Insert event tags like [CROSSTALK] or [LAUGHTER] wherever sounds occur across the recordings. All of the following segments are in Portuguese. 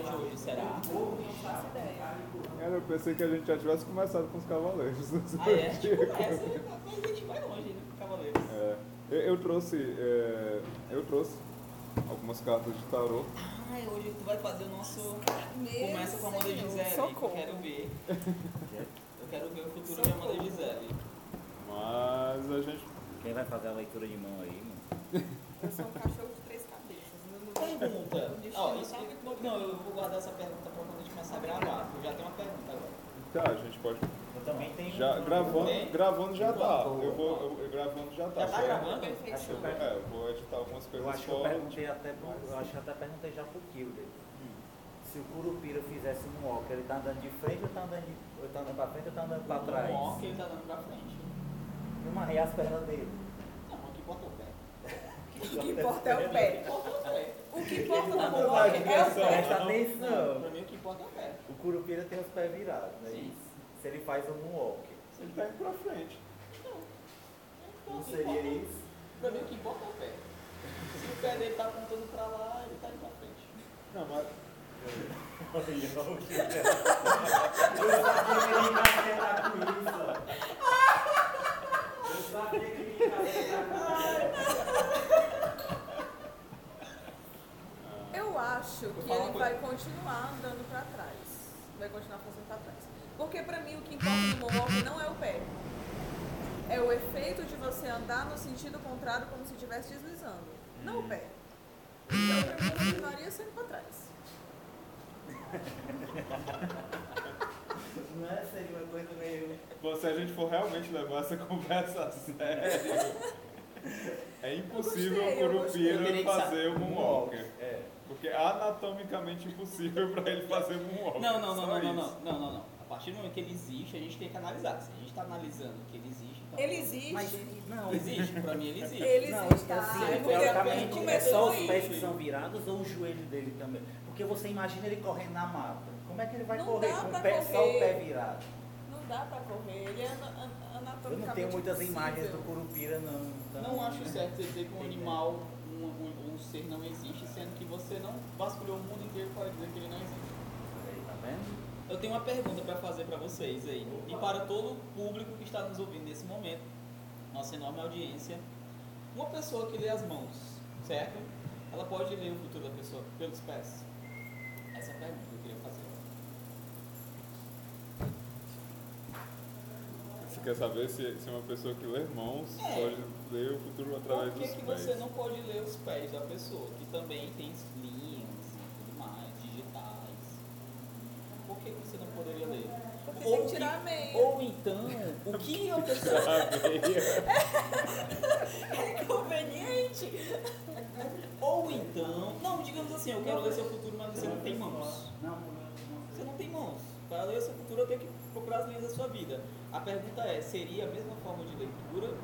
de hoje, será? Não faço ideia. Cara, eu pensei que a gente já tivesse começado com os cavaleiros. Ah, é? A gente começa, mas a gente vai longe ainda com Cavaleiros. É, eu, eu trouxe, é, eu trouxe algumas cartas de tarô. Ai, hoje tu vai fazer o nosso. Meu Começa com a Amanda Senhor, Gisele, eu quero ver. Eu quero ver o futuro de Amanda Gisele. Mas a gente. Quem vai fazer a leitura de mão aí, mano? Eu sou um cachorro de três cabeças. Não- não- Pergunta. Ó, isso, bom. não, eu vou guardar essa pergunta pra quando a gente começar a gravar. Eu já tenho uma pergunta agora. Tá, a gente pode. Eu também tenho. Já, um- gravando, Tem? gravando já tá. Eu vou. Eu, eu gravando já tá. Já tá certo? gravando? Acho que eu, É, eu vou editar algumas eu coisas acho que eu perguntei até pro, eu acho que até perguntei já pro Kilder. Se o Curupira fizesse um walk, ele tá andando de frente ou tá andando, de, ou tá andando pra frente ou tá andando pra trás? Ó, que ele tá dando pra frente. Uma, e as pernas dele? Não, o que importa é o pé. O que importa é o pé. O que importa é o. O que no Não, moonwalk não, é o não. pé. Presta Não, atenção. pra mim o que importa é o pé. O Curupira tem os pés virados, né? Sim. Se ele faz um walk, Ele tá indo pra frente. Não o que seria isso? Pra mim o que importa é o pé. Se o pé dele tá apontando pra lá, ele tá indo pra frente. Não, mas. [LAUGHS] Eu sabia que ele ia acertar isso. Eu sabia que ele ia acertar Eu acho que ele vai continuar andando pra trás. Vai continuar fazendo pra trás. Porque pra mim o que importa no moonwalk não é o pé. É o efeito de você andar no sentido contrário como se estivesse deslizando. Não o pé. Então pra mim eu continuaria sendo pra trás. [LAUGHS] Não é? Seria uma coisa meio. Bom, se a gente for realmente levar essa conversa a sério, [LAUGHS] é impossível gostei, o Curupira fazer o Moonwalker. É. Porque é anatomicamente impossível pra ele fazer Moonwalker. Não, não, não, Só não, não, não, não, não, não. A partir do momento que ele existe, a gente tem que analisar. Se a gente tá analisando que ele existe, então. Ele existe. Mas não, existe, pra mim ele existe. Ele não, existe. assim, é, porque teoricamente, é começou só os pés que são virados ou o joelho dele também? Porque você imagina ele correndo na mata. Como é que ele vai Não correr com o pé, só correr. o pé virado? Não dá pra correr. Ele é ana- an- anatomicamente Eu não tenho muitas impossível. imagens do Curupira, não. então- Não acho certo você dizer que um animal, um, um, um ser não existe, sendo que você não vasculhou o mundo inteiro para dizer que ele não existe. Aí, Tá vendo? Eu tenho uma pergunta para fazer para vocês aí, e para todo o público que está nos ouvindo nesse momento, nossa enorme audiência. Uma pessoa que lê as mãos, certo? Ela pode ler o futuro da pessoa pelos pés? Essa é a pergunta que eu queria fazer. Você quer saber se, se uma pessoa que lê mãos É. pode ler o futuro através Por que, dos que pés? você não pode ler os pés da pessoa, que também tem linhas e tudo mais, digitais? Por que, que você não poderia ler? Porque Ou tem que que- tirar a meia. Ou então, o que [LAUGHS] a pessoa. [LAUGHS] É conveniente. Ou então. Não, digamos assim, eu quero ler seu futuro, mas você não tem mãos. Não, Você não tem mãos. Para ler seu futuro, eu tenho que procurar as linhas da sua vida. A pergunta é: seria a mesma forma de leitura?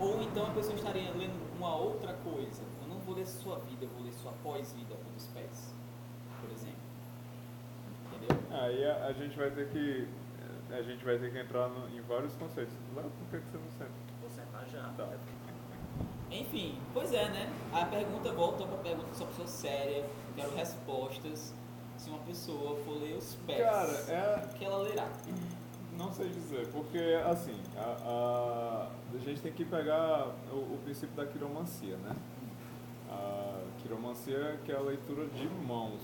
Ou então a pessoa estaria lendo uma outra coisa? Eu não vou ler sua vida, eu vou ler sua pós-vida pelos pés, por exemplo. Entendeu? Aí a, a gente vai ter que. A gente vai ter que entrar no- em vários conceitos. Lá, por que, que você não senta? Vou sentar já. Tá. [LAUGHS] Enfim, pois é, né? A pergunta volta para a pergunta se uma pessoa séria, quero respostas. Se uma pessoa for ler os pés, Cara, é, o que ela lerá? Não sei dizer, porque assim, a, a, a gente tem que pegar o, o princípio da quiromancia, né? A quiromancia que é a leitura de mãos.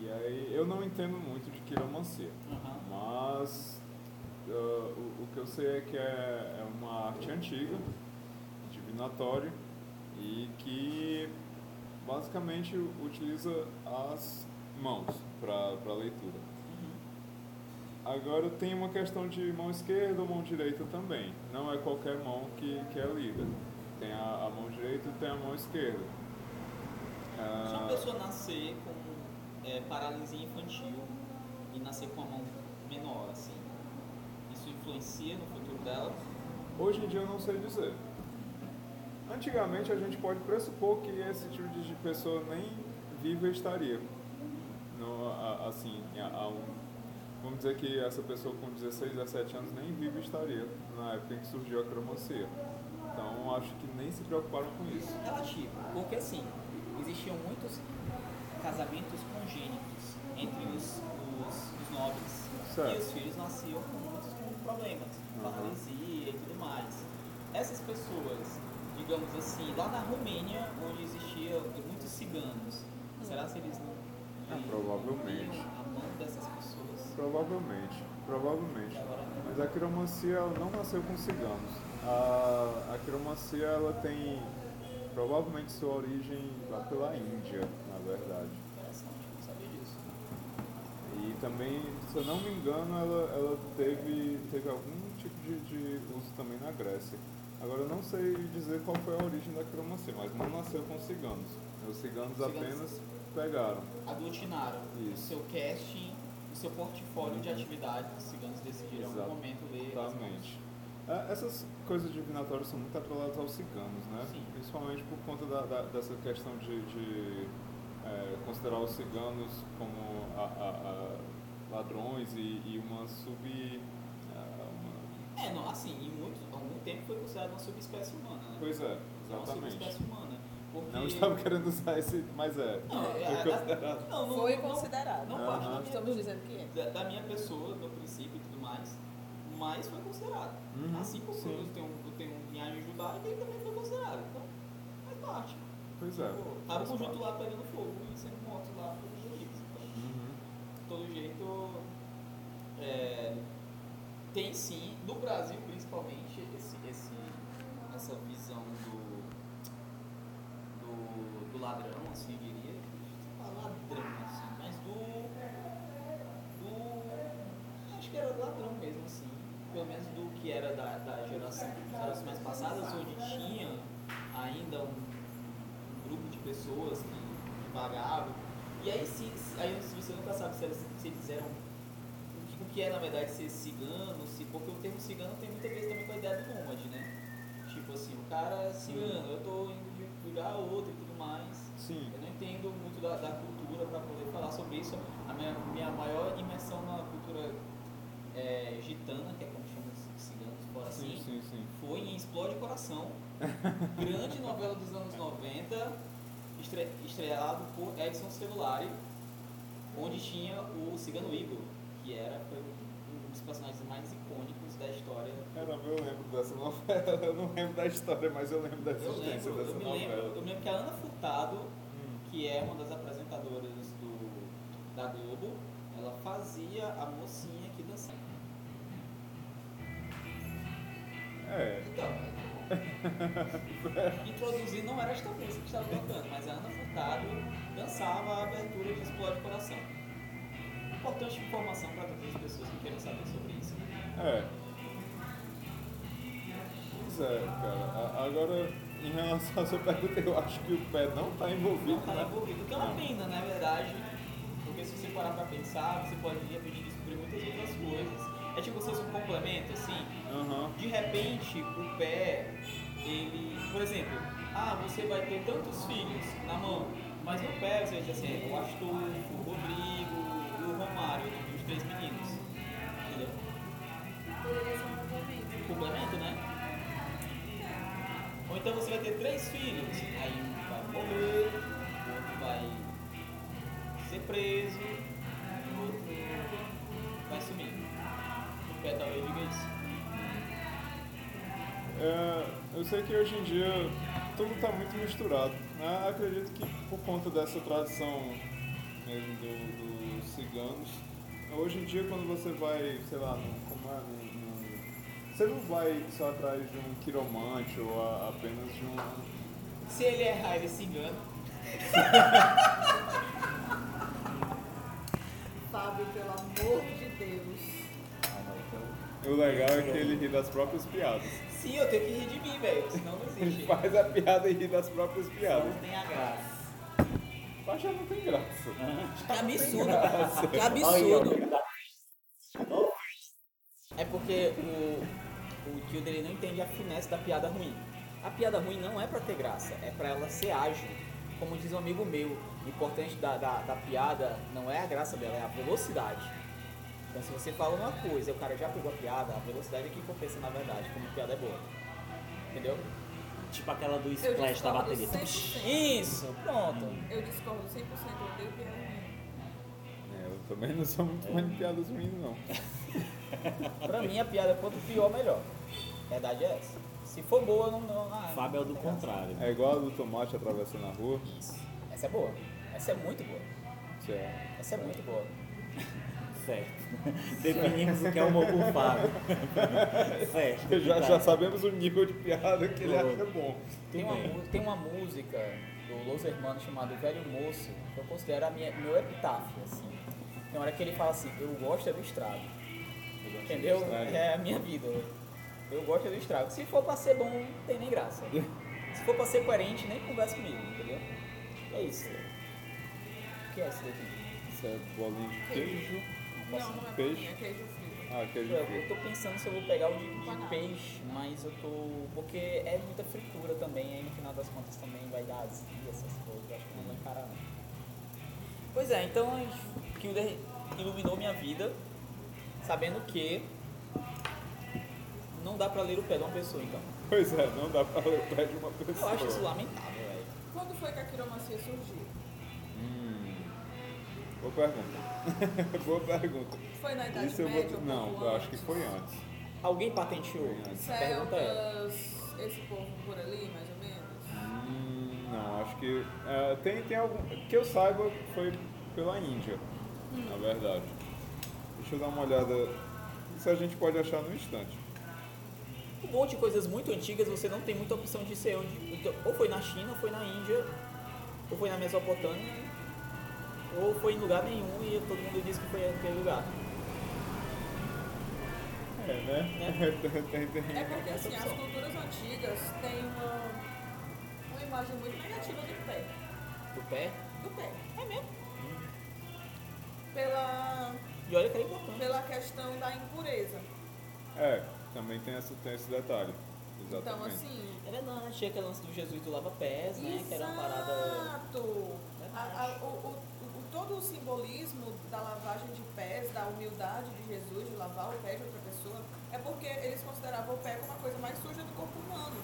E aí eu não entendo muito de quiromancia, Aham. mas ah, o, o que eu sei é que é, é uma arte antiga, divinatória, e que basicamente utiliza as mãos para leitura. Agora tem uma questão de mão esquerda ou mão direita também. Não é qualquer mão que, que é lida. Tem a, a mão direita e tem a mão esquerda. Se uma Ah, pessoa nascer com é, paralisia infantil e nascer com a mão menor, assim, isso influencia no futuro dela? hoje em dia eu não sei dizer. Antigamente a gente pode pressupor que esse tipo de pessoa nem viva estaria. No, assim, a um- vamos dizer que essa pessoa com 16, 17 anos nem viva estaria na época em que surgiu a cromancia. Então acho que nem se preocuparam com isso. Relativo, porque assim, existiam muitos. casamentos congênitos entre os, os, os nobres. Certo. E os filhos nasciam com muitos problemas, Aham. paralisia e tudo mais. Essas pessoas, digamos assim, lá na Romênia, onde existiam muitos ciganos, será se eles não, eles provavelmente. Dessas pessoas? Provavelmente, provavelmente. Mas a quiromancia não nasceu com ciganos. A, a quiromancia ela tem provavelmente sua origem lá pela Índia, na verdade. interessante, não sabia disso. E também, se eu não me engano, ela, ela teve, teve algum tipo de, de uso também na Grécia. Agora eu não sei dizer qual foi a origem da quiromancia, mas não nasceu com ciganos. Os ciganos Ciganos. apenas pegaram. Aglutinaram o seu casting, o seu portfólio de atividades, os ciganos decidiram em algum Exato. momento ler. Exatamente. É, Essas coisas divinatórias são muito atreladas aos ciganos, né? Sim. Principalmente por conta da, da- dessa questão de, de, é, considerar os ciganos como a- a- a ladrões e, e uma sub. uma- É, não, assim, em muito, algum tempo foi considerado uma subespécie humana, né? Pois é, É uma exatamente. subespécie humana. Porque... Não estava querendo usar esse, mas é. Não, é, foi a- considerado. não, não, Foi não- considerado. Não, Aham. parte da minha, Estamos dizendo que é. da, da minha pessoa, do princípio e tudo mais, mas foi considerado. Uhum, assim como sim. eu tenho, eu tenho um linhagem judaica, ele também foi considerado. Então, faz parte. Pois é. Pô, Tava o conjunto parte. lá pegando fogo e sendo morto lá pelos juízes. Então, Uhum. de todo jeito, é, tem sim, no Brasil principalmente, esse, esse, essa visão do, do, do ladrão, assim, eu diria. Ladrão, assim, mas do, do. Acho que era ladrão mesmo, assim. Pelo menos do que era da, da geração, gerações passadas, onde tinha ainda um, um grupo de pessoas que, que vagavam. E aí, se, aí você nunca sabe se eles, se eles eram o que, o que é na verdade ser cigano, se, porque o termo cigano tem muita vez também com a ideia do nômade, né? Tipo assim, o cara é cigano, eu tô indo de lugar a outro e tudo mais. Sim. Eu não entendo muito da, da cultura para poder falar sobre isso. A minha, minha maior imersão na cultura é, gitana, que é como chamam os ciganos fora assim, Sim, sim, foi em Explode Coração, grande [LAUGHS] novela dos anos 90, estre, estreado por Edson Celulari, onde tinha o Cigano Igor, que era foi um dos personagens mais icônicos da história. Caramba, eu lembro dessa novela. [LAUGHS] Eu não lembro da história, mas eu lembro da Eu existência lembro, dessa eu novela. lembro, eu me lembro que a Ana Furtado, Hum. que é uma das apresentadoras do, da Globo, ela fazia a mocinha que dançava. É. Então, [LAUGHS] introduzir não era esta música que estava tocando, mas a Ana Furtado dançava a abertura de Explode Coração. Importante informação para todas as pessoas que queiram saber sobre isso. É. Pois é, cara. A- Agora, em relação à sua pergunta, eu acho que o pé não está envolvido, Não está né? envolvido, que é uma pena, na verdade, porque se você parar para pensar, você pode de repente descobrir muitas outras coisas. É tipo vocês um complemento, assim, Aham. de repente o pé, ele, por exemplo, ah, você vai ter tantos filhos na mão, mas no pé você vai dizer assim, o Astolfo, o Rodrigo o Romário, os três meninos. Então você vai ter três filhos, aí um vai morrer, o outro vai ser preso, e o outro vai sumir. O pé talvez diga isso. É, eu sei que hoje em dia tudo está muito misturado. Né? Acredito que por conta dessa tradição mesmo do- dos ciganos, hoje em dia quando você vai, sei lá, num, como é, você não vai só atrás de um quiromante ou a- apenas de um. Se ele errar, ele se engana. [LAUGHS] Fábio, pelo amor de Deus. Ah, então. O legal é que ele ri das próprias piadas. Sim, eu tenho que rir de mim, velho, senão não Ele existe. faz a piada e ri das próprias piadas. Não tem a graça. Mas já não tem graça. Que absurdo. Graça. Que absurdo. É porque o, o tio dele não entende a finesse da piada ruim. A piada ruim não é pra ter graça, é pra ela ser ágil. Como diz um amigo meu, o importante da, da, da piada não é a graça dela, é a velocidade. Então se você fala uma coisa e o cara já pegou a piada, a velocidade é que compensa na verdade, como a piada é boa. Entendeu? Tipo aquela do splash da bateria. 100%. Isso, pronto. Eu discordo 100%, eu odeio piada ruim. É, eu também não sou muito fã de piadas ruins, não. [LAUGHS] Pra mim a piada quanto pior, melhor. Verdade é essa. Se for boa, não. não ah, Fábio é o do contrário. É igual a do tomate atravessando a rua. Isso. Essa é boa. Essa é muito boa. Certo. Essa é muito boa. [LAUGHS] Certo. Definimos o que é humor com Fábio. certo. Já, já sabemos o nível de piada que ele acha bom. Tem uma, tem uma música do Los Hermanos chamada Velho Moço, que eu considero a minha, meu epitáfio, assim. Tem hora que ele fala assim, eu gosto é do estrago. Entendeu? É a minha vida. Eu gosto do estrago. Se for pra ser bom, não tem nem graça. Se for pra ser coerente, nem conversa comigo, entendeu? É isso. O que é isso daqui? Isso é bolinha de queijo. Não, não é Peixe. bolinha, é queijo frito. Ah, queijo Eu, eu frito. tô pensando se eu vou pegar o de, de peixe, mas eu tô. Porque é muita fritura também, aí no final das contas também vai dar azia, essas coisas. Eu acho que não vou encarar não. Pois é, então Kilder iluminou minha vida, sabendo que dá pra ler o pé de uma pessoa, então. Pois é, não dá pra ler o pé de uma Eu pessoa. acho isso lamentável, velho. Quando foi que a quiromancia surgiu? Hum. Boa pergunta. [LAUGHS] Boa pergunta. Foi na Idade Isso eu Média? vou... ou Não, eu acho que foi antes. Alguém patenteou? Foi antes. A pergunta é. Esse povo por ali, mais ou menos? Hum, não, acho que. é, tem, tem algum. Que eu saiba, foi pela Índia, na verdade. Deixa eu dar uma olhada. Isso a gente pode achar no instante. Um monte de coisas muito antigas, você não tem muita opção de ser onde. então, Ou foi na China, ou foi na Índia, ou foi na Mesopotâmia, ou foi em lugar nenhum e todo mundo disse que foi aquele lugar. É, né? [LAUGHS] tem, É porque assim, as culturas antigas têm uma, uma imagem muito negativa do pé. Do pé. Do pé. É mesmo. Pela, E olha que era importante. pela questão da impureza. É, também tem, essa, tem esse detalhe. Então, Exatamente. assim. É verdade, tinha aquele lance do Jesus do lava-pés, né? Que era uma parada. Exato! O, o- o- todo o simbolismo da lavagem de pés, da humildade de Jesus de lavar o pé de outra pessoa, é porque eles consideravam o pé como a coisa mais suja do corpo humano.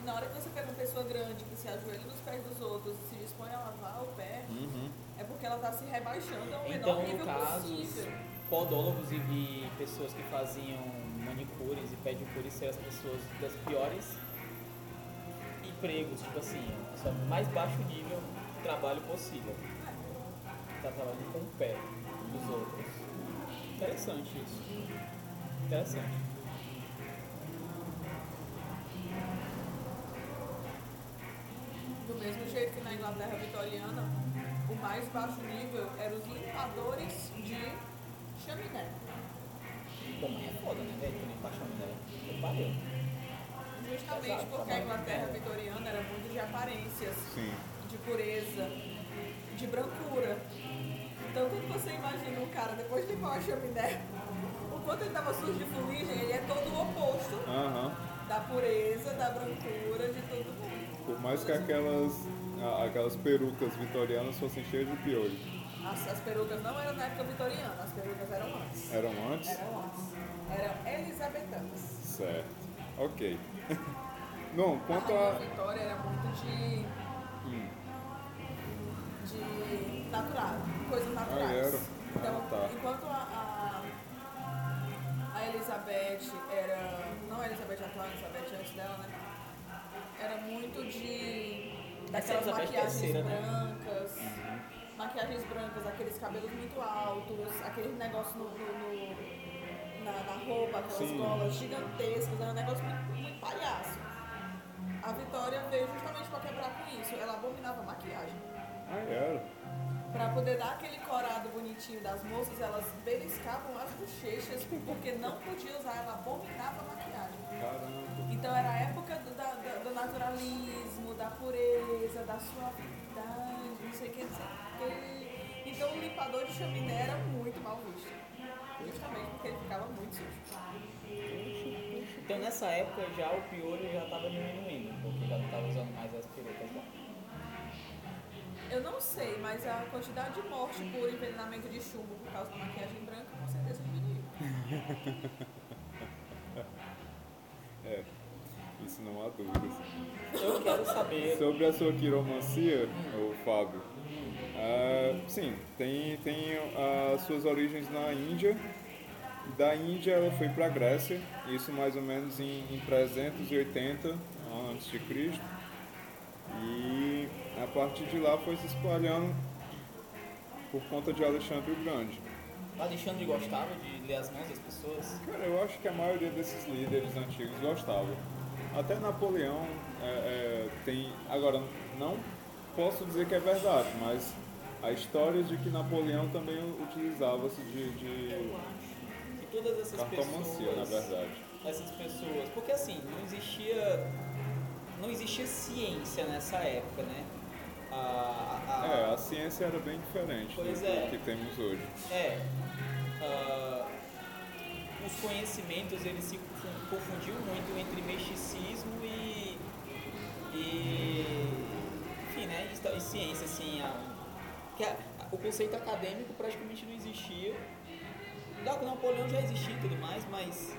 E na hora que você pega uma pessoa grande que se ajoelha nos pés dos outros e se dispõe a lavar o pé, Uhum. é porque ela está se rebaixando ao menor Então, no nível caso, possível. podólogos e pessoas que faziam manicures e pedicures seriam as pessoas das piores empregos, tipo assim, a pessoa mais baixo nível de trabalho possível. Tá trabalhando com o pé dos outros. Interessante isso. Interessante. Do mesmo jeito que na Inglaterra vitoriana, o mais baixo nível eram os limpadores de chaminé. Mas é foda, né, velho? Nem pra chaminé. Eu parei. Justamente Exato, porque a Inglaterra terra. vitoriana era muito de aparências, Sim. de pureza, de brancura. Então quando você imagina um cara depois de limpar a chaminé, o quanto ele estava sujo de fuligem, ele é todo o oposto da pureza, da brancura, de todo mundo. Por mais que aquelas, aquelas perucas vitorianas fossem cheias de piolho. As, as perucas não eram na época vitoriana, as perucas eram antes. Eram antes? Eram antes. Eram elisabetanas. Certo. Ok. [LAUGHS] Bom, A quanto Rainha a. Vitória era muito de, Hum, de natural, coisas naturais. Ah, era? Então, Ah, tá. enquanto a, a, a Elizabeth era. Não a Elizabeth atual, a Elizabeth antes dela, né? Era muito de. A daquelas maquiagens terceira, né? Maquiagens brancas, aqueles cabelos muito altos, aquele negócio no, no- no- na, na roupa, aquelas Sim. golas gigantescas, era um negócio muito, muito palhaço. A Vitória veio justamente para quebrar com isso. Ela abominava maquiagem. Ah, era. Para poder dar aquele corado bonitinho das moças, elas beliscavam as bochechas porque não podia usar, ela abominava a maquiagem. Caramba. Então era a época do, da- da- do naturalismo, da pureza, da suavidade, não sei o que, não sei o que. Então o limpador de chaminé era muito mal visto. Justamente porque ele ficava muito sujo. Então nessa época já o piolho já estava diminuindo, porque já não estava usando mais as perucas lá. Eu não sei, mas a quantidade de morte por envenenamento de chumbo por causa da maquiagem branca com certeza diminuiu. [LAUGHS] É. antes, não há dúvidas. Eu quero saber. Sobre a sua quiromancia, o Fábio, ah, sim, tem, tem as suas origens na Índia. Da Índia ela foi para a Grécia, isso mais ou menos em, em 380 a.C. E a partir de lá foi se espalhando por conta de Alexandre o Grande. Alexandre gostava de ler as mãos das pessoas? Cara, eu acho que a maioria desses líderes antigos gostava. Até Napoleão é, é, tem. Agora, não posso dizer que é verdade, mas a história de que Napoleão também utilizava-se de, de Eu acho que todas essas cartomancia, pessoas. na verdade. Essas pessoas. Porque assim, não existia. Não existia ciência nessa época, né? A, a- É, a ciência era bem diferente do, Pois do é. que temos hoje. É. ah, os conhecimentos eles se confun- confundiam muito entre misticismo e. e enfim, né? E, e ciência, assim. A, que a- o conceito acadêmico praticamente não existia. O Napoleão já existia e tudo mais, mas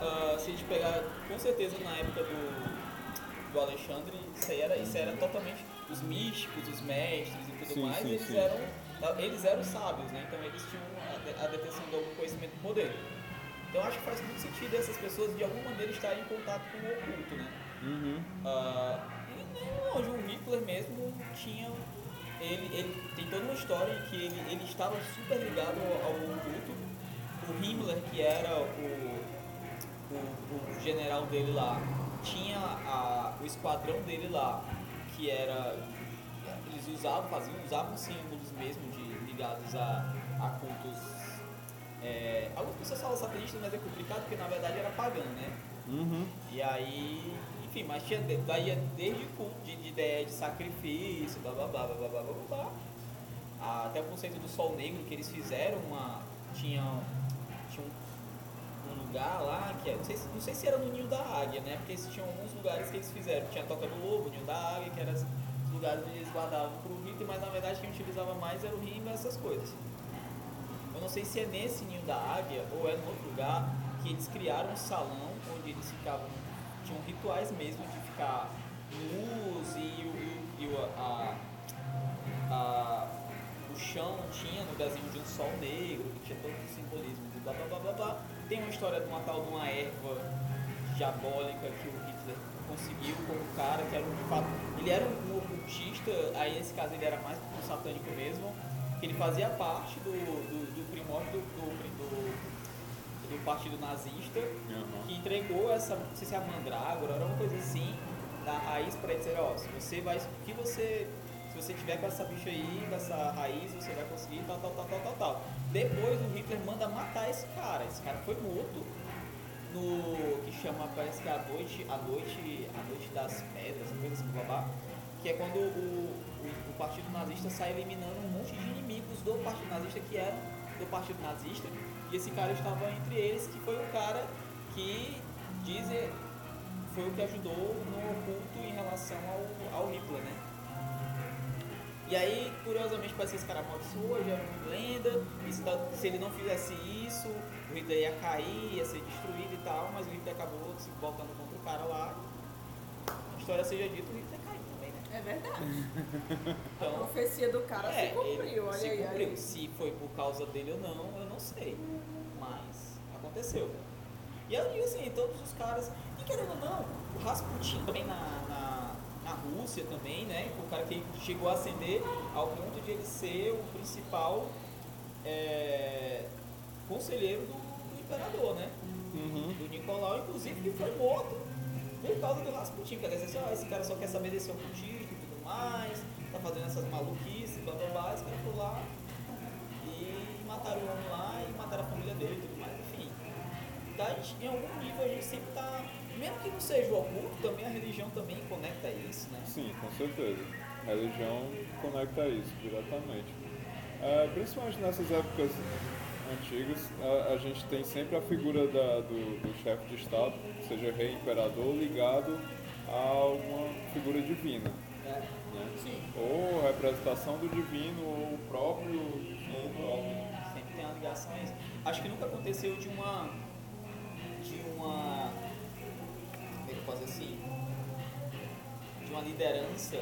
ah, se a gente pegar com certeza na época do, do Alexandre, isso era, isso era totalmente os místicos, os mestres e tudo Sim, mais, sim, eles sim. eram eles eram sábios, né? Então eles tinham a, a detenção de algum conhecimento do poder. Então acho que faz muito sentido essas pessoas de alguma maneira estarem em contato com o oculto, né? Uhum. Ah, e nem longe, o Hitler mesmo tinha. Ele, ele tem toda uma história em que ele, ele estava super ligado ao, ao. O Himmler, que era o, o, o general dele lá, tinha a, o esquadrão dele lá, que era. Eles usavam, faziam, usavam símbolos mesmo de, ligados a, a cultos. É, algumas pessoas falam satanistas, mas é complicado porque na verdade era pagão, né? Uhum. E aí, enfim, mas tinha vai é desde culto de, de ideia de sacrifício, blá blá blá blá blá blá blá. Até o conceito do sol negro que eles fizeram uma. Tinha, tinha um, um lugar lá que é, não sei, não sei se era no Ninho da Águia, né? Porque tinham alguns lugares que eles fizeram. Tinha a Toca do Lobo, o Ninho da Águia, que eram os lugares onde eles guardavam pro Hitler, mas na verdade quem utilizava mais era o rio e essas coisas. Eu não sei se é nesse Ninho da Águia ou é no outro lugar que eles criaram um salão onde eles ficavam tinham rituais mesmo de ficar nus e, o- e o- a, a- o chão tinha no desenho de um sol negro, que tinha todo esse simbolismo de blá blá blá blá blá. Tem uma história de uma tal de uma erva diabólica que o Hitler conseguiu com um cara que era um, de fato. Ele era um ocultista, aí nesse caso ele era mais um satânico mesmo, que ele fazia parte do, do, do primórdio do, do- do partido nazista, Uhum. que entregou essa, não sei se é a mandrágora, era uma coisa assim, da raiz para dizer, ó, se você vai, que você, se você tiver com essa bicha aí, com essa raiz, você vai conseguir tal, tal, tal, tal, tal, tal. Depois o Hitler manda matar esse cara, esse cara foi morto no que chama, parece que é a noite, a noite, a noite das pedras, coisa assim, babá, que é quando o, o, o partido nazista sai eliminando um monte de inimigos do partido nazista que eram do partido nazista, e esse cara estava entre eles, que foi o cara que dizem foi o que ajudou no oculto em relação ao, ao Hitler, né? E aí, curiosamente, parece que esse cara amaldiçoou, já era uma lenda, e se, se ele não fizesse isso, o Hitler ia cair, ia ser destruído e tal, mas o Hitler acabou se voltando contra o cara lá. A história seja dita, o Hitler caiu também, né? É verdade. [LAUGHS] A Então, profecia do cara é, se cumpriu, olha se aí. cumpriu. olha aí. Se foi por causa dele ou não, eu não sei. Mas aconteceu. E eu digo assim, todos os caras. E querendo ou não, o Rasputin também na, na, na Rússia também, né? O cara que chegou a ascender ao ponto de ele ser o principal é, conselheiro do, do imperador, né? Uhum. do Nicolau, inclusive que foi morto por causa do Rasputin. Quer dizer, assim, ó, esse cara só quer saber desse ocultismo e tudo mais, tá fazendo essas maluquices, blá blá blá, esse cara foi lá e mataram o homem lá e mataram a família dele Em algum nível a gente sempre tá. Mesmo que não seja o oculto, também a religião também conecta isso, né? Sim, com certeza. A religião conecta isso diretamente. É, principalmente nessas épocas antigas, a, a gente tem sempre a figura da- do, do chefe de Estado, seja rei, imperador, ligado a uma figura divina. É. Né? Sim. Ou representação do divino, ou o próprio divino. Sempre tem uma ligação a isso. Acho que nunca aconteceu de uma. De uma. tenta fazer assim, de uma liderança,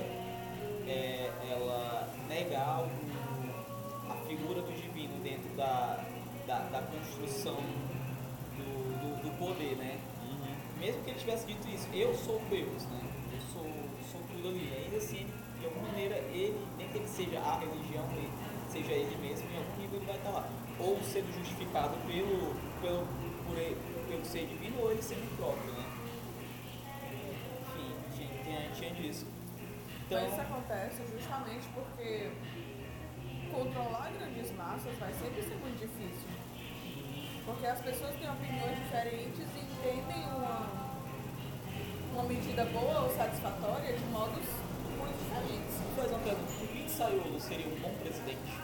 é, ela negar o, a figura do divino dentro da, da, da construção do, do, do poder, né? Mesmo que ele tivesse dito isso, eu sou Deus, né? Eu sou, sou tudo ali. Ainda assim, de alguma maneira, ele, nem que ele seja a religião, ele, seja ele mesmo, em algum nível ele vai estar lá. Ou sendo justificado pelo, pelo, por ele, pelo ser divino, ou ele sendo próprio, né? Enfim, tinha, tinha, tinha disso. Então, Mas isso acontece justamente porque controlar grandes massas vai sempre ser muito difícil. Porque as pessoas têm opiniões diferentes e entendem uma, uma medida boa ou satisfatória de modos muito diferentes. uma pergunta. O pizzaiolo seria um bom presidente?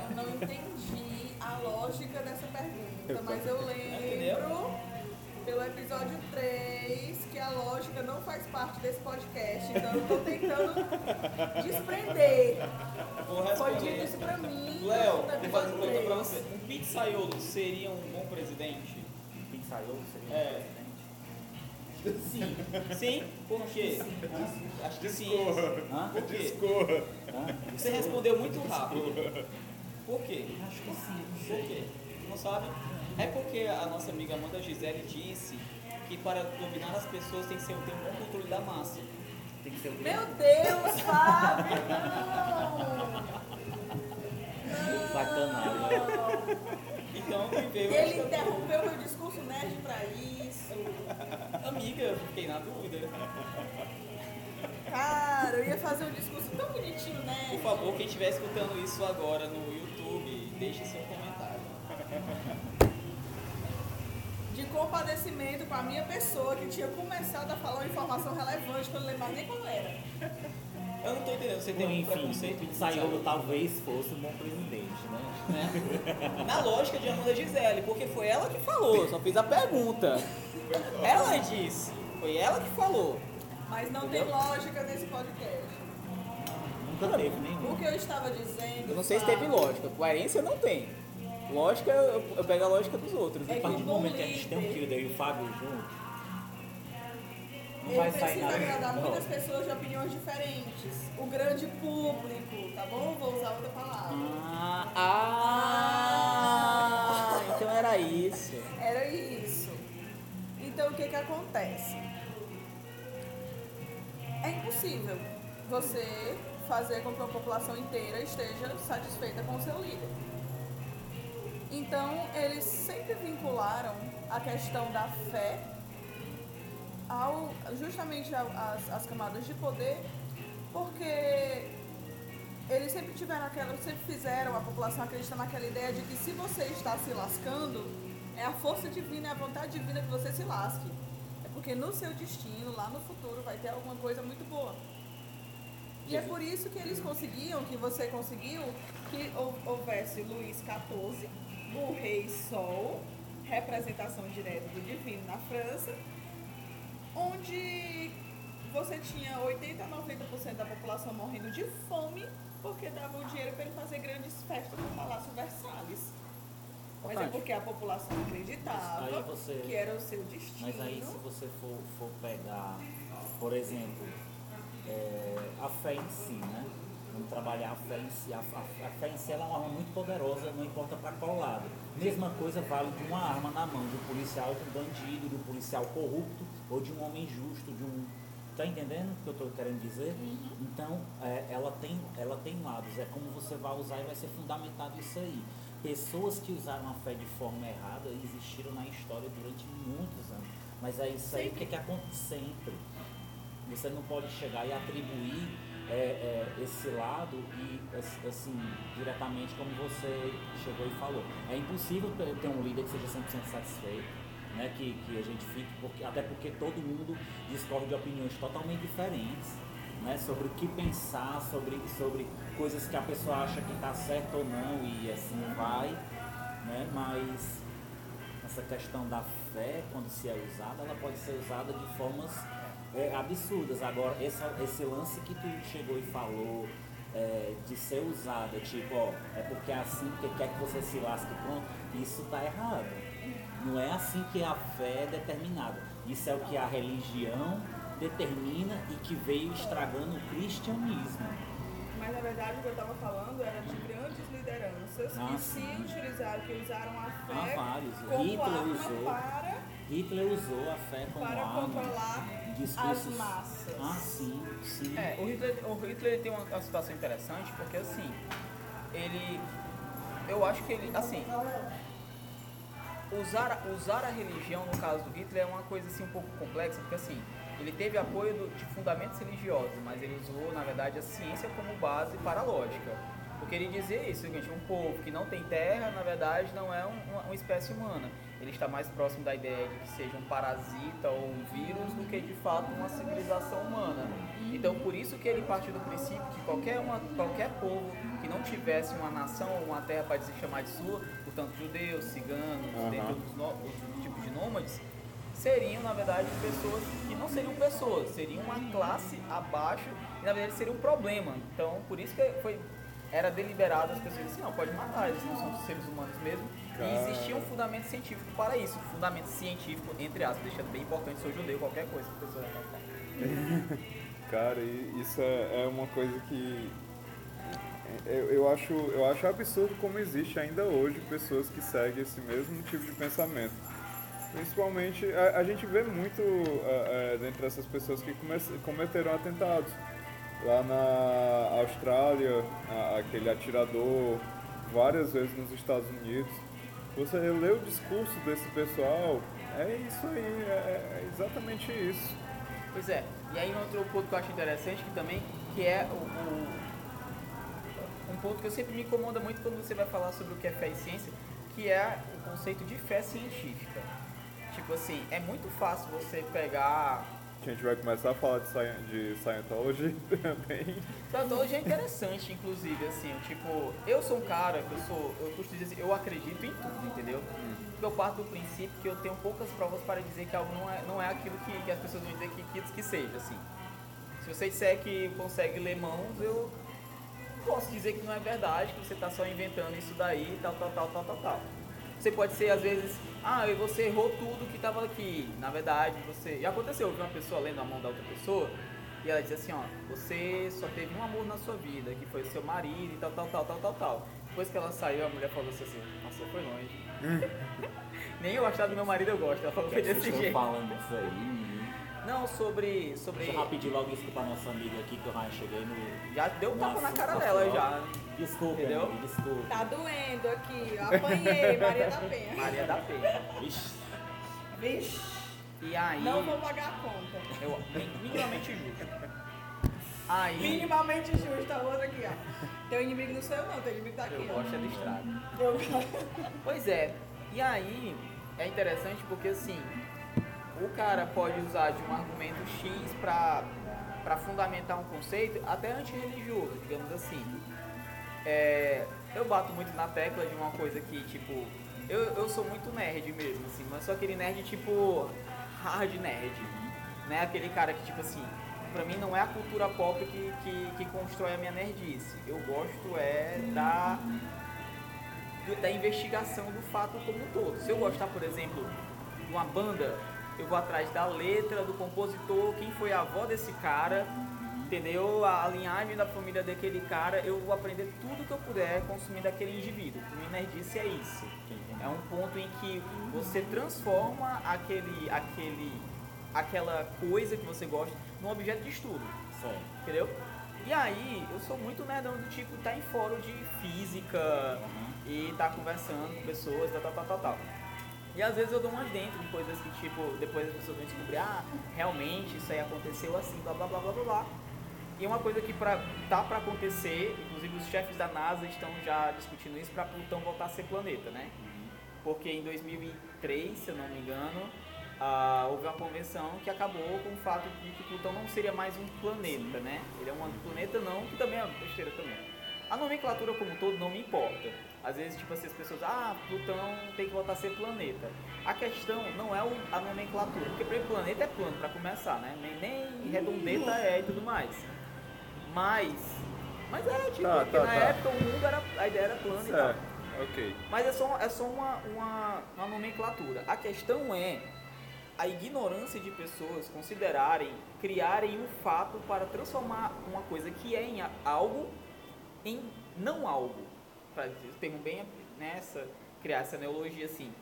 Eu não entendi a lógica dessa pergunta, mas eu lembro pelo episódio 3 que a lógica não faz parte desse podcast, então eu tô tentando desprender. Foi dito responder. isso pra mim. Léo, vou fazer uma pergunta pra 3. você. Um pizzaiolo seria um bom presidente? Pizzaiolo seria É. um presidente? Sim. Sim? Por quê? Acho que sim. Discorra. Por quê? Discorra. Você respondeu muito rápido. Por quê? Acho que sim. Por quê? Não sabe? É porque a nossa amiga Amanda Gisele disse que para dominar as pessoas tem que ser ter um bom controle da massa. Tem que ser o Meu Deus, Fábio, não! [LAUGHS] Sacanagem. Então, me veio Ele esta interrompeu meu discurso nerd pra isso. Amiga, eu fiquei na dúvida. Cara, eu ia fazer um discurso tão bonitinho, Por né? favor, quem estiver escutando isso agora no YouTube, deixe seu comentário. De compadecimento com a minha pessoa que tinha começado a falar uma informação relevante que eu não lembrava nem qual era. Eu não tô entendendo, você tem um Enfim, preconceito o com pizzaiolo talvez fosse um bom presidente, né? né? [LAUGHS] Na lógica de Amanda Gisele, porque foi ela que falou, só fiz a pergunta. Ela disse, foi ela que falou. Mas não tem lógica nesse podcast. Nunca teve nenhum. O que eu estava dizendo. Eu não sei se teve lógica, coerência não tem. Lógica, eu, eu pego a lógica dos outros. É A partir que do momento que a gente tem um Kilder e o Fábio junto, não Ele vai sair precisa nada. agradar muitas pessoas de opiniões diferentes. O grande público, tá bom? Vou usar outra palavra. Ah, ah, então era isso. Era isso. Então o que que acontece? É impossível você fazer com que a população inteira esteja satisfeita com o seu líder. Então eles sempre vincularam a questão da fé ao justamente às camadas de poder, porque eles sempre tiveram aquela, sempre fizeram a população acreditar naquela ideia de que se você está se lascando, é a força divina, é a vontade divina que você se lasque. É porque no seu destino, lá no futuro, vai ter alguma coisa muito boa. E é por isso que eles conseguiam, que você conseguiu, que hou- houvesse Luís XIV, o Rei Sol, representação direta do divino na França, onde você tinha 80 a 90% da população morrendo de fome porque davam dinheiro para ele fazer grandes festas no Palácio Versalhes. Mas é porque a população acreditava você- que era o seu destino. Mas aí se você for, for pegar, por exemplo, é, a fé em si, né? Vamos trabalhar a fé em si. A, a- a fé em si é uma arma muito poderosa, não importa para qual lado. Mesma coisa vale de uma arma na mão de um policial, de um bandido, de um policial corrupto ou de um homem justo, de um. Tá entendendo o que eu estou querendo dizer? Então, é, ela, tem, ela tem lados. É como você vai usar e vai ser fundamentado isso aí. Pessoas que usaram a fé de forma errada existiram na história durante muitos anos. Mas é isso aí, o que, que acontece sempre? Você não pode chegar e atribuir é, é, esse lado e ass- assim, diretamente como você chegou e falou. É impossível ter um líder que seja 100% satisfeito, né? que, que a gente fique, porque, até porque todo mundo discorre de opiniões totalmente diferentes. Né, sobre o que pensar, sobre, sobre coisas que a pessoa acha que está certo ou não e assim vai, né, mas essa questão da fé, quando se é usada, ela pode ser usada de formas é, absurdas. Agora, esse, esse lance que tu chegou e falou é, de ser usada, tipo, ó, é porque é assim, porque quer que você se lasque, pronto, isso tá errado. Não é assim que a fé é determinada. Isso é o que a religião determina e que veio estragando o cristianismo. Mas na verdade o que eu estava falando era de grandes lideranças Ah, que sim. se utilizaram, que usaram a fé vários. como Hitler arma usou. para, Hitler usou a fé como para arma. controlar Discursos. as massas. Ah, sim, sim. É, o Hitler, o Hitler tem uma, uma situação interessante porque assim, ele. Eu acho que ele. Assim. Usar, a- usar a religião, no caso do Hitler, é uma coisa assim um pouco complexa, porque assim, ele teve apoio do- de fundamentos religiosos, mas ele usou, na verdade, a ciência como base para a lógica. Porque ele dizia isso, seguinte, um povo que não tem terra, na verdade, não é um- uma, uma espécie humana. Ele está mais próximo da ideia de que seja um parasita ou um vírus do que de fato uma civilização humana. Então, por isso que ele partiu do princípio que qualquer, uma, qualquer povo que não tivesse uma nação ou uma terra para se chamar de sua, portanto, judeus, ciganos, outros, no, tipos de nômades, seriam, na verdade, pessoas que não seriam pessoas, seriam uma classe abaixo e, na verdade, seria um problema. Então, por isso que foi, era deliberado as pessoas assim, não, pode matar, eles não são seres humanos mesmo. Cara. E existia um fundamento científico para isso. Fundamento científico, entre aspas, deixando bem importante, sou judeu, qualquer coisa a falar. [LAUGHS] Cara, isso é, é uma coisa que eu, eu, acho, eu acho absurdo como existe ainda hoje pessoas que seguem esse mesmo tipo de pensamento. Principalmente, a, a gente vê muito é, é, dentre essas pessoas que come- cometeram atentados. Lá na Austrália, a- aquele atirador, várias vezes nos Estados Unidos. Você lê o discurso desse pessoal, é isso aí, é, é exatamente isso. Pois é, e aí outro ponto que eu acho interessante que também, que é o, o- um ponto que eu sempre me incomoda muito quando você vai falar sobre o que é fé e ciência, que é o conceito de fé científica. Tipo assim, é muito fácil você pegar. A gente vai começar a falar de, sci- de Scientology [LAUGHS] também. Scientology é interessante, inclusive, assim, tipo, eu sou um cara que eu sou, eu costumo dizer assim, eu acredito em tudo, entendeu? Porque eu parto do princípio que eu tenho poucas provas para dizer que algo não é, não é aquilo que, que as pessoas vão dizer que, que, que seja, assim. Se você disser que consegue ler mãos, eu posso dizer que não é verdade, que você está só inventando isso daí, tal, tal, tal, tal, tal, tal. Você pode ser, às vezes, ah, e você errou tudo que estava aqui. Na verdade, você. Já aconteceu, eu vi uma pessoa lendo a mão da outra pessoa e ela disse assim, ó, você só teve um amor na sua vida, que foi o seu marido e tal, tal, tal, tal, tal, tal. Depois que ela saiu, a mulher falou assim, nossa, foi longe. [LAUGHS] Nem eu achar do meu marido eu gosto. Ela falou que é que desse jeito. falando disso aí? Não, sobre. sobre... Deixa eu pedir logo isso pra nossa amiga aqui, que eu já cheguei no... Já deu um tapa na cara nossa, dela já. Desculpa, Entendeu? amiga, desculpa. Tá doendo aqui, ó. apanhei, Maria da Penha. Maria da Penha. Ixi, Vixe, E aí. não vou pagar a conta. Eu, mi- minimamente justo. Aí. Minimamente justo, a outra aqui, ó. Teu inimigo não sou eu não, teu inimigo tá aqui, Eu ó. gosto é do estrago. Eu Pois é. E aí é interessante porque assim, o cara pode usar de um argumento X pra fundamentar um conceito até antirreligioso, digamos assim. É, eu bato muito na tecla de uma coisa que, tipo, eu, eu sou muito nerd mesmo, assim, mas sou aquele nerd tipo hard nerd. Né? Aquele cara que, tipo assim, pra mim não é a cultura pop que, que, que constrói a minha nerdice. Eu gosto é da da investigação do fato como um todo. Se eu gostar, por exemplo, de uma banda, eu vou atrás da letra, do compositor, quem foi a avó desse cara, entendeu? A, a linhagem da família daquele cara, eu vou aprender tudo que eu puder consumindo aquele indivíduo. Mim, nerdice é isso. É um ponto em que você transforma aquele, aquele, aquela coisa que você gosta num objeto de estudo certo. entendeu? E aí, eu sou muito nerdão do tipo, tá em fórum de física e tá conversando com pessoas, tal, tal, tal, tal, tal. E às vezes eu dou umas dentro de coisas que, tipo, depois as pessoas vão descobrir, ah, realmente isso aí aconteceu assim, blá, blá, blá, blá, blá. E uma coisa que pra, tá pra acontecer, inclusive os chefes da NASA estão já discutindo isso pra Plutão voltar a ser planeta, né? Porque em 2003, se eu não me engano, ah, houve uma convenção que acabou com o fato de que Plutão não seria mais um planeta, né? Ele é um planeta não, que também é besteira também. A nomenclatura como um todo não me importa. Às vezes, tipo assim, as pessoas, ah, Plutão tem que voltar a ser planeta. A questão não é a nomenclatura, porque para planeta é plano, para começar, né? Nem, nem redondeta é e tudo mais. Mas, mas é, tipo, Tá, porque tá, na tá. época o mundo era, a ideia era plana e tal. Certo. Ok. Mas é só, é só uma, uma, uma nomenclatura. A questão é a ignorância de pessoas considerarem, criarem um fato para transformar uma coisa que é em algo em não algo. Para o termo bem nessa, criar essa neologia assim.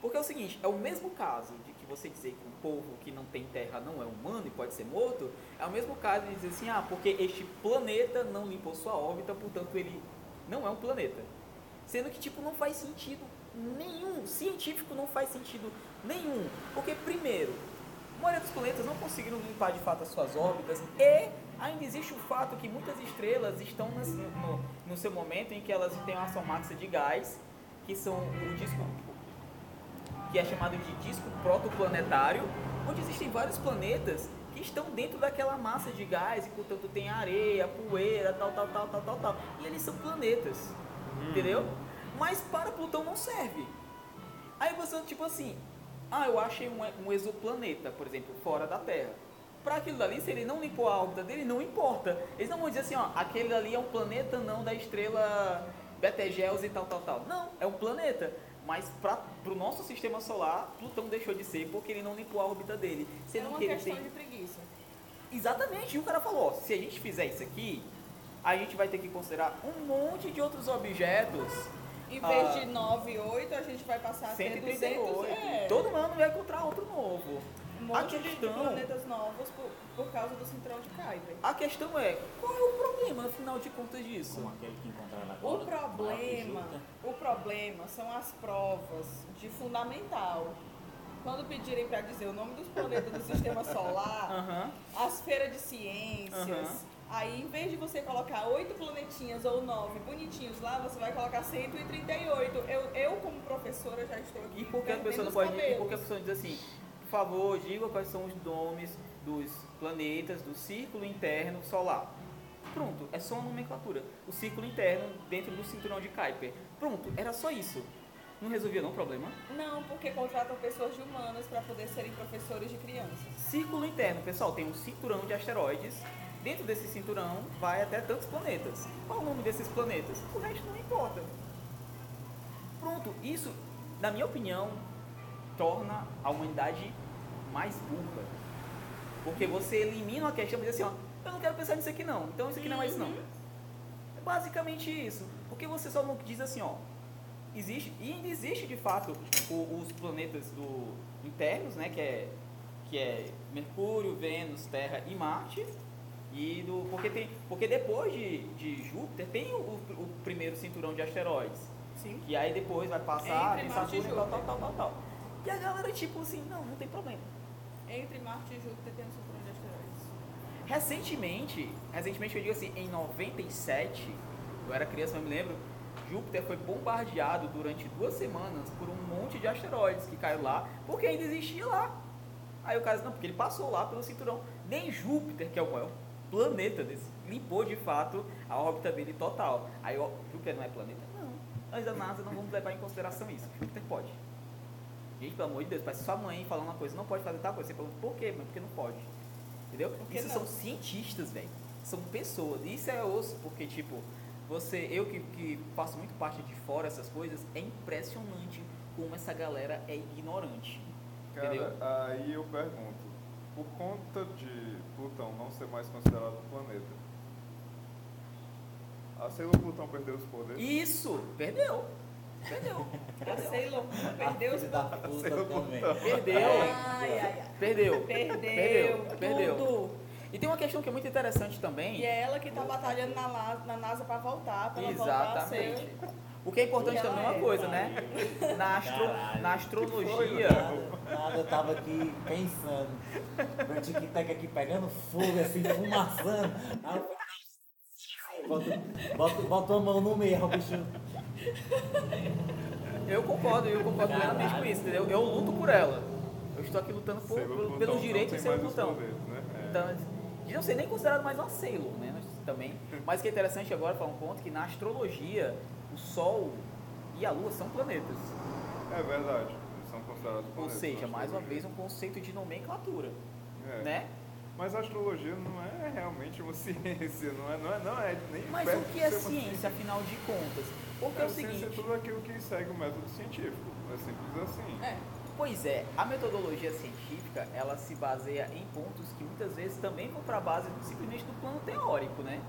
Porque é o seguinte, é o mesmo caso de que você dizer que um povo que não tem terra não é humano e pode ser morto, é o mesmo caso de dizer assim, ah, porque este planeta não limpou sua órbita, portanto ele não é um planeta. Sendo que, tipo, não faz sentido nenhum. Científico não faz sentido nenhum. Porque, primeiro, a maioria dos planetas não conseguiram limpar de fato as suas órbitas e ainda existe o fato que muitas estrelas estão nesse- no, no seu momento em que elas têm uma máxima de gás, que são o disco que é chamado de disco protoplanetário, onde existem vários planetas que estão dentro daquela massa de gás e portanto tem areia, poeira, tal, tal, tal, tal, tal, tal. E eles são planetas. Entendeu? Mas para Plutão não serve. Aí você, tipo assim, ah, eu achei um, um exoplaneta, por exemplo, fora da Terra. Para aquilo dali, se ele não limpou a órbita dele, não importa. Eles não vão dizer assim, ó, aquele dali é um planeta não da estrela Betelgeuse e tal, tal, tal. Não, é um planeta. Mas para o nosso sistema solar, Plutão deixou de ser porque ele não limpou a órbita dele. É Sendo uma que questão tem... de preguiça. Exatamente, e o cara falou, ó, se a gente fizer isso aqui, a gente vai ter que considerar um monte de outros objetos. Em vez Ah. de 9 e 8, a gente vai passar a ter 200. 138. É, Todo ano vai encontrar outro novo. Monte a de- de questão- planetas novos por, por causa do cinturão de Kuiper. A questão é, qual é o problema, afinal de contas, disso? Como aquele que encontraram O problema, o problema são as provas de fundamental. Quando pedirem para dizer o nome dos planetas do sistema solar, [LAUGHS] Aham. as feiras de ciências, aí em vez de você colocar oito planetinhas ou nove bonitinhos lá, você vai colocar 138. Eu, eu como professora, já estou aqui. E por que a pessoa não pode. E por que a pessoa diz assim, por favor, diga quais são os nomes dos planetas do círculo interno solar. Pronto, é só uma nomenclatura. O círculo interno dentro do cinturão de Kuiper. Pronto, era só isso. Não resolvia não o problema. Não, porque contratam pessoas de humanas para poder serem professores de crianças. Círculo interno, pessoal, tem um cinturão de asteroides. Dentro desse cinturão vai até tantos planetas. Qual o nome desses planetas? O resto não importa. Pronto, isso, na minha opinião, torna a humanidade mais burra. Porque você elimina a questão e diz assim, ó, eu não quero pensar nisso aqui não, então isso aqui não é mais isso não. É basicamente isso. Porque você só não diz assim, ó, existe, e ainda existe de fato o- os planetas do, internos, né, que é, que é Mercúrio, Vênus, Terra e Marte. E do, porque, tem, porque depois de, de Júpiter tem o, o- primeiro cinturão de asteroides. Sim. E aí depois vai passar Marte e Saturno e tal, tal, tal, tal, tal. E a galera tipo assim, não, não tem problema. Entre Marte e Júpiter tem um cinturão de asteroides. Recentemente, recentemente eu digo assim, em 97, eu era criança, mas me lembro, Júpiter foi bombardeado durante duas semanas por um monte de asteroides que caiu lá, porque ainda existia lá. Aí o cara disse, não, porque ele passou lá pelo cinturão. Nem Júpiter, que é o maior planeta desse, limpou de fato a órbita dele total. Aí, ó, Júpiter não é planeta? Não. Nós da NASA não vamos levar em consideração isso. Júpiter pode. Gente, pelo amor de Deus, parece sua mãe falando uma coisa, não pode fazer tal coisa. Você pergunta, por quê? Mas porque não pode. Entendeu? Por que Isso não? são cientistas, velho. São pessoas. Isso é osso, porque, tipo, você, eu que, que faço muito parte de fora essas coisas, é impressionante como essa galera é ignorante. Entendeu? Cara, aí eu pergunto, por conta de Plutão não ser mais considerado um planeta, a Sailor Plutão perdeu os poderes? Isso! Perdeu! Perdeu! A Moon perdeu os também. Perdeu! Ai, ai, ai. Perdeu! Perdeu, Perdeu! tudo. E tem uma questão que é muito interessante também. E é ela que tá batalhando na, La- na NASA pra voltar, pra ela voltar a ser. Exatamente. O que é importante também é uma é, coisa, né? Na, astro, Caralho. na astrologia. Nada, eu tava aqui pensando. Meu tic-tac aqui pegando fogo, assim, fumaçando. Aí eu falei, Bota, bota, bota uma mão no meio, bicho. Eu concordo, eu concordo plenamente com isso, entendeu? Eu luto por ela. Eu estou aqui lutando por, Plutão pelos direitos de ser Plutão. poderes, né? É. Então, de não ser nem considerado mais uma Sailor, né? Também. Mas o que é interessante agora falar um ponto que na astrologia o Sol e a Lua são planetas. É verdade, eles são considerados Ou planetas. seja, na mais uma astrologia. vez um conceito de nomenclatura, É. né? Mas a astrologia não é realmente uma [LAUGHS] ciência, não é, não é, não é nem Mas o que é uma ciência, afinal de contas? Porque é É, o ciência é seguinte, tudo aquilo que segue o método científico. É simples assim. É. pois é, a metodologia científica, ela se baseia em pontos que muitas vezes também vão para a base simplesmente do plano teórico, né?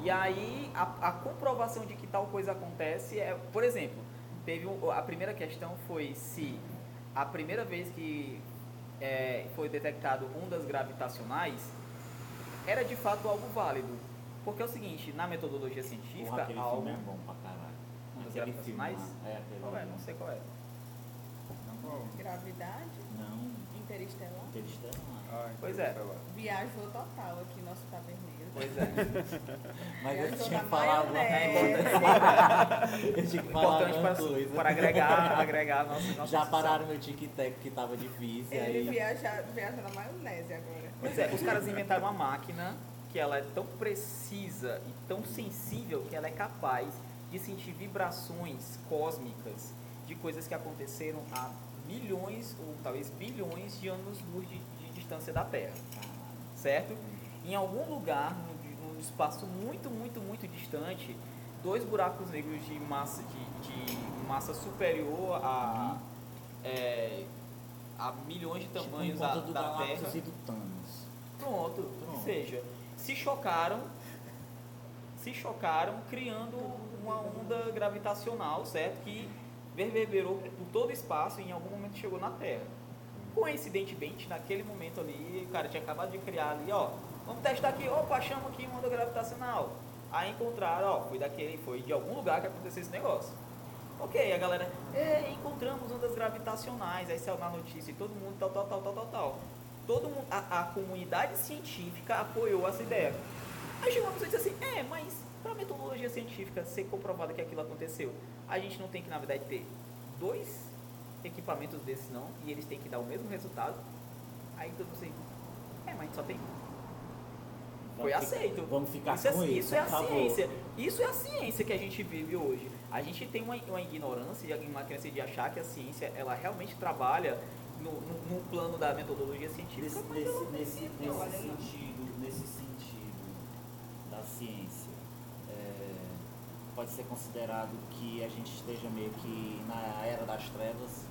E aí, a, a comprovação de que tal coisa acontece é, por exemplo, teve um- a primeira questão foi se a primeira vez que é, foi detectado ondas gravitacionais era de fato algo válido. Porque é o seguinte, na metodologia científica, Porra, algo... filme é bom pra caralho. Ondas Aquele filme lá. gravitacionais? É, Qual é? Não sei qual é. Qual? Gravidade, Não, interestelar. Interestelar. Ah, Pois é. lá. Viajou total aqui, nosso taverneiro. Pois é. [LAUGHS] Mas eu tinha alguma maionese. coisa. Eu tinha que falar para, coisa. para agregar, agregar nosso, nosso Já pararam meu tic-tac que tava difícil. Ele aí... viaja, viaja na maionese agora. Pois é, os caras inventaram uma máquina que ela é tão precisa e tão sensível que ela é capaz de sentir vibrações cósmicas de coisas que aconteceram há milhões ou talvez bilhões de anos-luz de, de distância da Terra, certo? Em algum lugar, num, num espaço muito, muito, muito distante, dois buracos negros de massa, de, de massa superior a, é, a milhões de Tipo, tamanhos em da, do da Terra. e do Thanos. Pronto. Pronto. Ou seja, se chocaram, se chocaram criando uma onda gravitacional, certo? Que reverberou por todo o espaço e em algum momento chegou na Terra. Coincidentemente, naquele momento ali, o cara tinha acabado de criar ali, ó, vamos testar aqui, opa, achamos aqui uma onda gravitacional. Aí encontraram, ó, foi daquele, foi de algum lugar que aconteceu esse negócio. Ok, a galera, é, encontramos ondas gravitacionais, aí saiu na notícia e todo mundo tal, tal, tal, tal, tal, tal. Todo mundo, a, a comunidade científica apoiou essa ideia. Aí chegou uma pessoa e disse assim, é, mas para a metodologia científica ser comprovada que aquilo aconteceu, a gente não tem que, na verdade, ter dois equipamentos desses não, e eles têm que dar o mesmo resultado. Aí todo mundo assim, é, mas a gente só tem um. Foi ficar- aceito. Vamos ficar Isso é, com isso. isso é a acabou. ciência. Isso é a ciência que a gente vive hoje. A gente tem uma, uma ignorância, uma crença de achar que a ciência ela realmente trabalha no, no, no plano da metodologia científica. Nesse, nesse, nesse, nesse sentido, nesse sentido da ciência, é, pode ser considerado que a gente esteja meio que na era das trevas.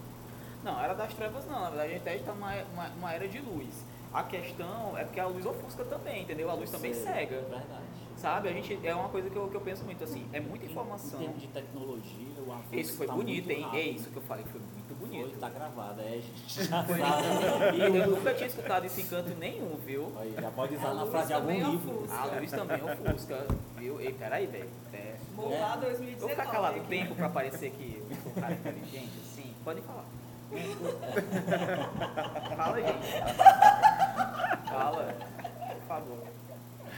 Não, era das trevas não. Na verdade, a gente está numa uma, uma era de luz. A questão é porque a luz ofusca também, entendeu? A luz também Sei, cega. Verdade. Sabe? A gente, é uma coisa que eu, que eu penso muito assim. É muita informação. Em termos de tecnologia, o avanço Isso foi tá bonito, hein? rápido. É isso que eu falei, foi muito bonito. Hoje tá gravado, é, a gente já [LAUGHS] Foi sabe. E eu nunca tinha escutado isso em canto nenhum, viu? Aí, já pode usar na frase de algum livro. A luz também ofusca, viu? Ei, peraí, velho. É. Molar É. Eu 2019. vou ficar calado o tempo pra parecer que eu sou um cara inteligente, assim. Pode falar. [LAUGHS] Fala, gente. Fala, por favor.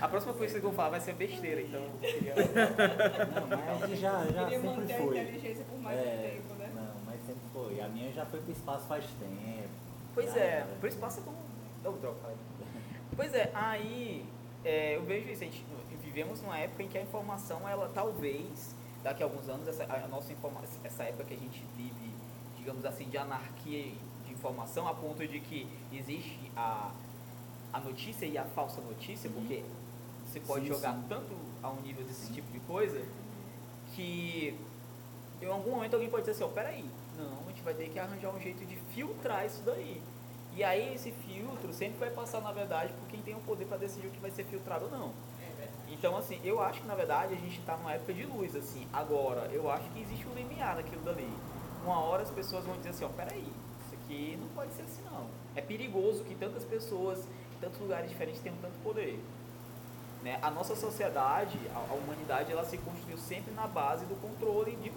A próxima coisa que eu vou falar vai ser besteira, então. queria- Não, mas a gente já, já Queria sempre manter a foi. inteligência por mais É, um tempo, né? Não, mas sempre foi. A minha já foi pro espaço faz tempo. Pois Já é, era. por isso passa como. Oh, droga, falei. Pois é, aí é, eu vejo isso, a gente vivemos numa época em que a informação, ela talvez, daqui a alguns anos, essa, a nossa informação, essa época que a gente vive, digamos assim, de anarquia de informação, a ponto de que existe a, a notícia e a falsa notícia, Uhum. porque você pode Sim, jogar sim. tanto a um nível desse tipo de coisa, que em algum momento alguém pode dizer assim, ó, peraí, não, a gente vai ter que arranjar um jeito de filtrar isso daí. E aí esse filtro sempre vai passar, na verdade, por quem tem o poder para decidir o que vai ser filtrado ou não. Então, assim, eu acho que na verdade a gente está numa época de luz, assim. Agora, eu acho que existe um limiar naquilo dali. Uma hora as pessoas vão dizer assim, ó, peraí, isso aqui não pode ser assim não. É perigoso que tantas pessoas, em tantos lugares diferentes tenham tanto poder. Né? A nossa sociedade, a, a humanidade, ela se construiu sempre na base do controle de,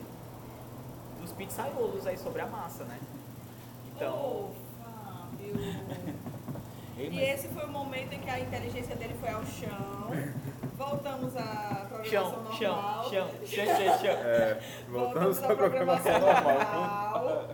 dos pizzaiolos aí sobre a massa, né? Então, Ô, Fábio. [LAUGHS] Ei, E mas- esse foi o momento em que a inteligência dele foi ao chão. Voltamos à programação chão, normal. chão, chão, [LAUGHS] chão, chão, chão. É, voltamos à programação normal. normal.